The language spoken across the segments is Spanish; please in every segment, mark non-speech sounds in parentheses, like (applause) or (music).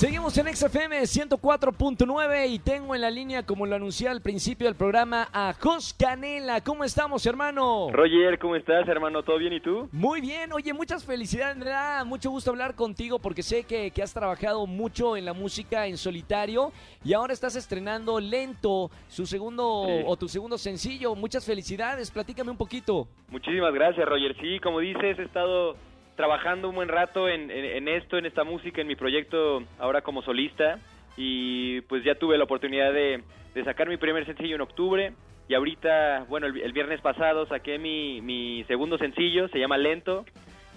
Seguimos en XFM 104.9 y tengo en la línea, como lo anuncié al principio del programa, a Jos Canela. ¿Cómo estamos, hermano? Roger, ¿cómo estás, hermano? ¿Todo bien y tú? Muy bien, oye, muchas felicidades, me da mucho gusto hablar contigo porque sé que, que has trabajado mucho en la música en solitario y ahora estás estrenando Lento, su segundo Sí. o tu segundo sencillo. Muchas felicidades, platícame un poquito. Muchísimas gracias, Roger. Sí, como dices, he estado trabajando un buen rato en, esto, en esta música, en mi proyecto ahora como solista. Y pues ya tuve la oportunidad de, de sacar mi primer sencillo en octubre. Y ahorita, bueno, el, el viernes pasado saqué mi, mi segundo sencillo, se llama Lento,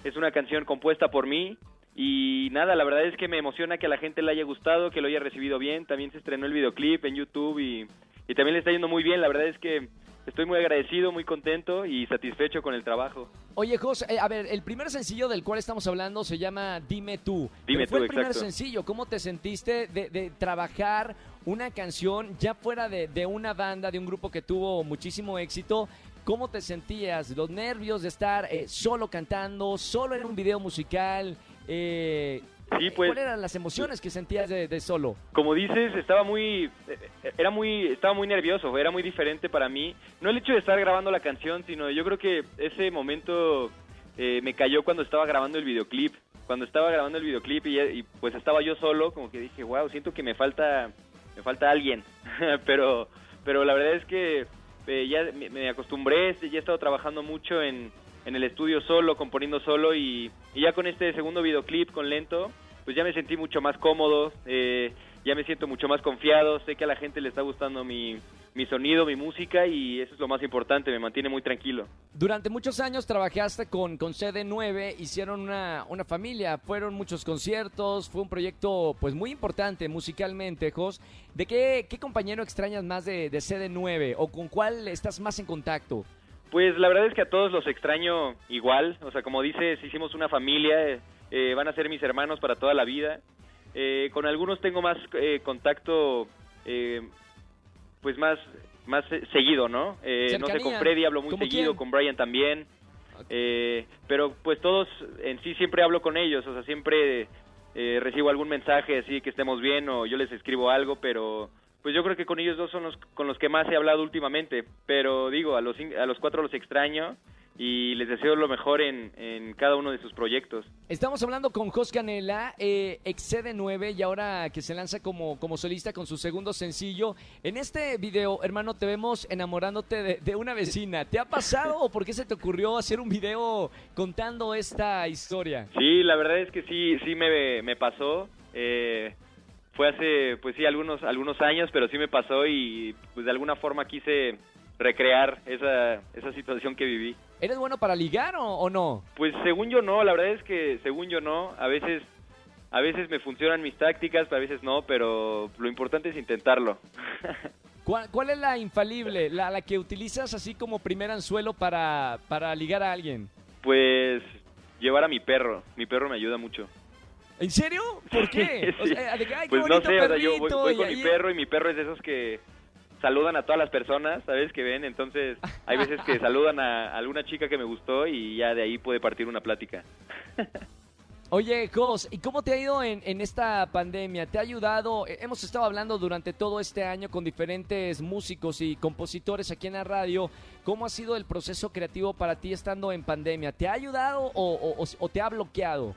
es una canción compuesta por mí. Y nada, la verdad es que me emociona que a la gente le haya gustado, que lo haya recibido bien, también se estrenó el videoclip en YouTube y, y también le está yendo muy bien, la verdad es que estoy muy agradecido, muy contento y satisfecho con el trabajo. Oye, Jos, eh, a ver, el primer sencillo del cual estamos hablando se llama Dime tú. Dime Pero fue tú, el primer exacto. sencillo. ¿Cómo te sentiste de, de trabajar una canción ya fuera de, de una banda, de un grupo que tuvo muchísimo éxito? ¿Cómo te sentías? Los nervios de estar eh, solo cantando, solo en un video musical. Eh, Sí, pues- ¿Cuáles eran las emociones que sentías de, de solo? Como dices, estaba muy, eh, era muy, estaba muy nervioso, era muy diferente para mí. No el hecho de estar grabando la canción, sino yo creo que ese momento eh, me cayó cuando estaba grabando el videoclip. Cuando estaba grabando el videoclip y, y, pues estaba yo solo, como que dije, wow, siento que me falta, me falta alguien. (laughs) pero, pero la verdad es que eh, ya me, me acostumbré, ya he estado trabajando mucho en, en el estudio solo, componiendo solo y, y ya con este segundo videoclip con Lento, pues ya me sentí mucho más cómodo, eh, ya me siento mucho más confiado, sé que a la gente le está gustando mi, mi sonido, mi música y eso es lo más importante, me mantiene muy tranquilo. Durante muchos años trabajaste con, con CD9, hicieron una, una familia, fueron muchos conciertos, fue un proyecto pues muy importante musicalmente, Jos. ¿De qué, qué compañero extrañas más de, de CD9 o con cuál estás más en contacto? Pues la verdad es que a todos los extraño igual, o sea, como dices, hicimos una familia, eh, van a ser mis hermanos para toda la vida. Eh, con algunos tengo más eh, contacto, eh, pues más más eh, seguido, ¿no? Eh, no sé, con. Freddy hablo muy ¿Cómo seguido, quién? con Brian también. Pero pues todos en sí siempre hablo con ellos, o sea, siempre eh, recibo algún mensaje así que estemos bien o yo les escribo algo, pero pues yo creo que con ellos dos son los con los que más he hablado últimamente, pero digo, a los a los cuatro los extraño y les deseo lo mejor en, en cada uno de sus proyectos. Estamos hablando con Jos Canela, eh, ex CD9 y ahora que se lanza como, como solista con su segundo sencillo. En este video, hermano, te vemos enamorándote de, de una vecina. ¿Te ha pasado o por qué se te ocurrió hacer un video contando esta historia? Sí, la verdad es que sí, sí me, me pasó. Eh, fue hace, pues sí, algunos, algunos años, pero sí me pasó y pues de alguna forma quise recrear esa, esa situación que viví. ¿Eres bueno para ligar o, o no? Pues según yo no, la verdad es que según yo no, a veces, a veces me funcionan mis tácticas, a veces no, pero lo importante es intentarlo. (laughs) ¿Cuál, cuál es la infalible, la, la que utilizas así como primer anzuelo para, para ligar a alguien? pues llevar a mi perro, mi perro me ayuda mucho. ¿En serio? ¿Por (laughs) qué? O sea, de que, ay, qué pues no sé, o sea, yo voy, y con ahí- mi perro y mi perro es de esos que saludan a todas las personas, ¿sabes? Que ven, entonces hay veces que (laughs) saludan a alguna chica que me gustó y ya de ahí puede partir una plática. Oye, Jos, ¿y cómo te ha ido en, en esta pandemia? ¿Te ha ayudado? Eh, Hemos estado hablando durante todo este año con diferentes músicos y compositores aquí en la radio. ¿Cómo ha sido el proceso creativo para ti estando en pandemia? ¿Te ha ayudado o, o- o- o te ha bloqueado?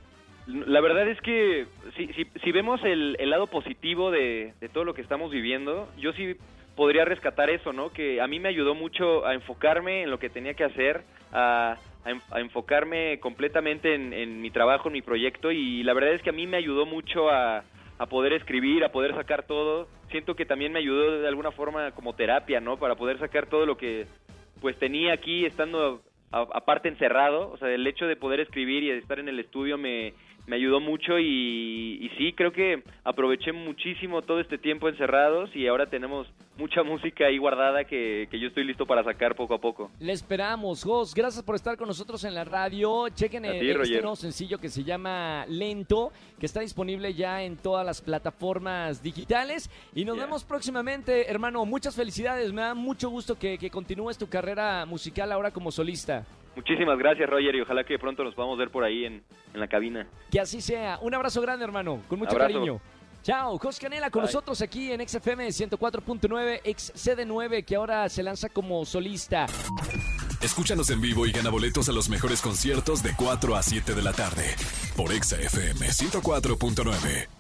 La verdad es que si, si, si vemos el, el lado positivo de, de todo lo que estamos viviendo, yo sí podría rescatar eso, ¿no? Que a mí me ayudó mucho a enfocarme en lo que tenía que hacer, a, a en- a enfocarme completamente en, en mi trabajo, en mi proyecto y la verdad es que a mí me ayudó mucho a, a poder escribir, a poder sacar todo. Siento que también me ayudó de alguna forma como terapia, ¿no? Para poder sacar todo lo que pues tenía aquí estando aparte encerrado, o sea, el hecho de poder escribir y de estar en el estudio me, me ayudó mucho y, y, sí, creo que aproveché muchísimo todo este tiempo encerrados y ahora tenemos mucha música ahí guardada que, que yo estoy listo para sacar poco a poco. Le esperamos, Jos. Gracias por estar con nosotros en la radio. Chequen el, este nuevo sencillo que se llama Lento, que está disponible ya en todas las plataformas digitales. Y nos vemos próximamente, hermano. Muchas felicidades. Me da mucho gusto que, que continúes tu carrera musical ahora como solista. Muchísimas gracias, Roger, y ojalá que pronto nos podamos ver por ahí en, en la cabina. Que así sea. Un abrazo grande, hermano, con mucho cariño. Chao, Jos Canela con nosotros aquí en XFM 104.9, XCD9, que ahora se lanza como solista. Escúchanos en vivo y gana boletos a los mejores conciertos de 4 a 7 de la tarde por XFM 104.9.